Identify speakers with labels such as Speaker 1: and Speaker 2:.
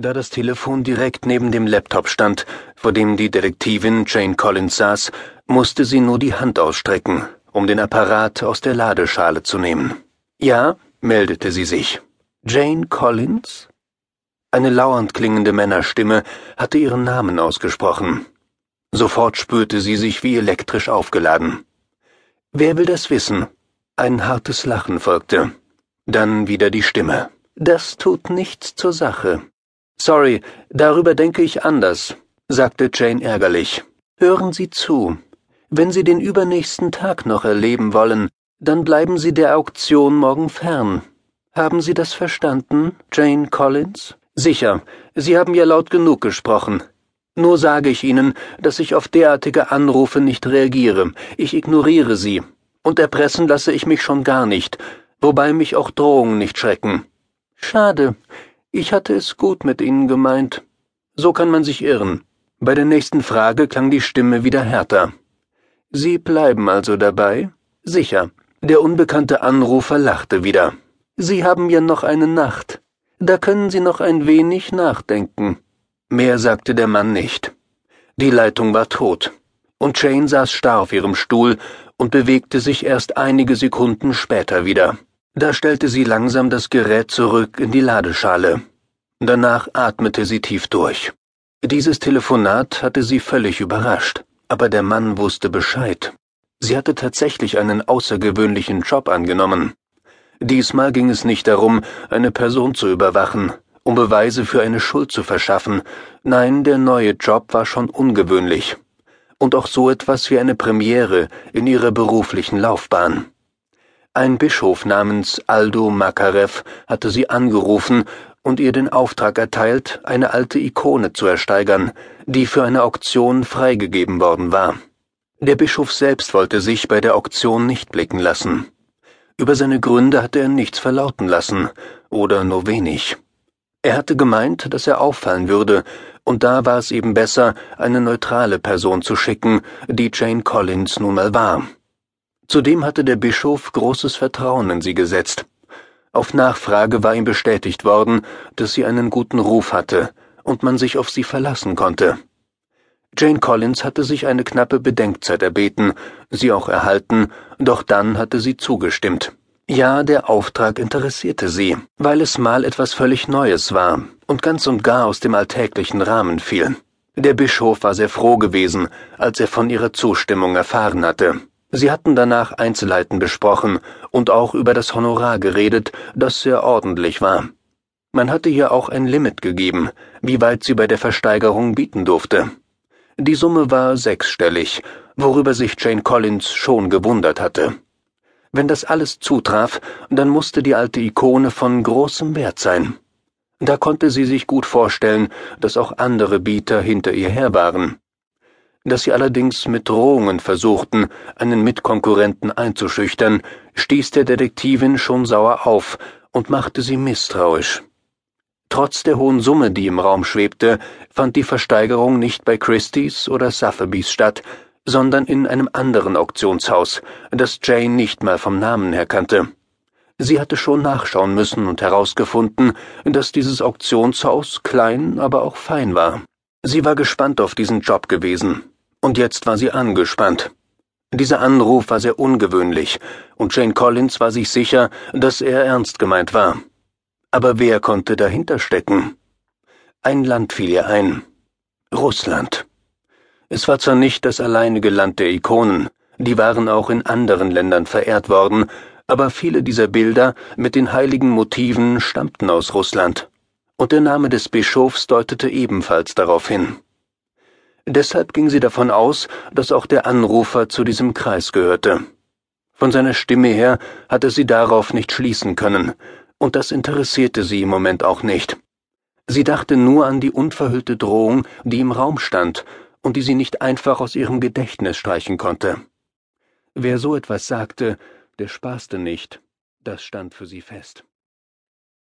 Speaker 1: Da das Telefon direkt neben dem Laptop stand, vor dem die Detektivin Jane Collins saß, musste sie nur die Hand ausstrecken, um den Apparat aus der Ladeschale zu nehmen. Ja, meldete sie sich. Jane Collins? Eine lauernd klingende Männerstimme hatte ihren Namen ausgesprochen. Sofort spürte sie sich wie elektrisch aufgeladen. Wer will das wissen? Ein hartes Lachen folgte. Dann wieder die Stimme. Das tut nichts zur Sache. Sorry, darüber denke ich anders, sagte Jane ärgerlich. Hören Sie zu. Wenn Sie den übernächsten Tag noch erleben wollen, dann bleiben Sie der Auktion morgen fern. Haben Sie das verstanden, Jane Collins? Sicher, Sie haben ja laut genug gesprochen. Nur sage ich Ihnen, dass ich auf derartige Anrufe nicht reagiere. Ich ignoriere sie. Und erpressen lasse ich mich schon gar nicht, wobei mich auch Drohungen nicht schrecken. Schade. Ich hatte es gut mit Ihnen gemeint. So kann man sich irren. Bei der nächsten Frage klang die Stimme wieder härter. Sie bleiben also dabei? Sicher. Der unbekannte Anrufer lachte wieder. Sie haben ja noch eine Nacht. Da können Sie noch ein wenig nachdenken. Mehr sagte der Mann nicht. Die Leitung war tot, und Jane saß starr auf ihrem Stuhl und bewegte sich erst einige Sekunden später wieder. Da stellte sie langsam das Gerät zurück in die Ladeschale. Danach atmete sie tief durch. Dieses Telefonat hatte sie völlig überrascht, aber der Mann wusste Bescheid. Sie hatte tatsächlich einen außergewöhnlichen Job angenommen. Diesmal ging es nicht darum, eine Person zu überwachen, um Beweise für eine Schuld zu verschaffen. Nein, der neue Job war schon ungewöhnlich. Und auch so etwas wie eine Premiere in ihrer beruflichen Laufbahn. Ein Bischof namens Aldo Makarev hatte sie angerufen und ihr den Auftrag erteilt, eine alte Ikone zu ersteigern, die für eine Auktion freigegeben worden war. Der Bischof selbst wollte sich bei der Auktion nicht blicken lassen. Über seine Gründe hatte er nichts verlauten lassen, oder nur wenig. Er hatte gemeint, dass er auffallen würde, und da war es eben besser, eine neutrale Person zu schicken, die Jane Collins nun mal war. Zudem hatte der Bischof großes Vertrauen in sie gesetzt. Auf Nachfrage war ihm bestätigt worden, dass sie einen guten Ruf hatte und man sich auf sie verlassen konnte. Jane Collins hatte sich eine knappe Bedenkzeit erbeten, sie auch erhalten, doch dann hatte sie zugestimmt. Ja, der Auftrag interessierte sie, weil es mal etwas völlig Neues war und ganz und gar aus dem alltäglichen Rahmen fiel. Der Bischof war sehr froh gewesen, als er von ihrer Zustimmung erfahren hatte. Sie hatten danach Einzelheiten besprochen und auch über das Honorar geredet, das sehr ordentlich war. Man hatte ihr auch ein Limit gegeben, wie weit sie bei der Versteigerung bieten durfte. Die Summe war sechsstellig, worüber sich Jane Collins schon gewundert hatte. Wenn das alles zutraf, dann musste die alte Ikone von großem Wert sein. Da konnte sie sich gut vorstellen, dass auch andere Bieter hinter ihr her waren dass sie allerdings mit Drohungen versuchten, einen Mitkonkurrenten einzuschüchtern, stieß der Detektivin schon sauer auf und machte sie misstrauisch. Trotz der hohen Summe, die im Raum schwebte, fand die Versteigerung nicht bei Christie's oder Sotheby's statt, sondern in einem anderen Auktionshaus, das Jane nicht mal vom Namen her kannte. Sie hatte schon nachschauen müssen und herausgefunden, dass dieses Auktionshaus klein, aber auch fein war. Sie war gespannt auf diesen Job gewesen, und jetzt war sie angespannt. Dieser Anruf war sehr ungewöhnlich, und Jane Collins war sich sicher, dass er ernst gemeint war. Aber wer konnte dahinter stecken? Ein Land fiel ihr ein. Russland. Es war zwar nicht das alleinige Land der Ikonen, die waren auch in anderen Ländern verehrt worden, aber viele dieser Bilder mit den heiligen Motiven stammten aus Russland, und der Name des Bischofs deutete ebenfalls darauf hin. Deshalb ging sie davon aus, dass auch der Anrufer zu diesem Kreis gehörte. Von seiner Stimme her hatte sie darauf nicht schließen können, und das interessierte sie im Moment auch nicht. Sie dachte nur an die unverhüllte Drohung, die im Raum stand und die sie nicht einfach aus ihrem Gedächtnis streichen konnte. Wer so etwas sagte, der spaßte nicht, das stand für sie fest.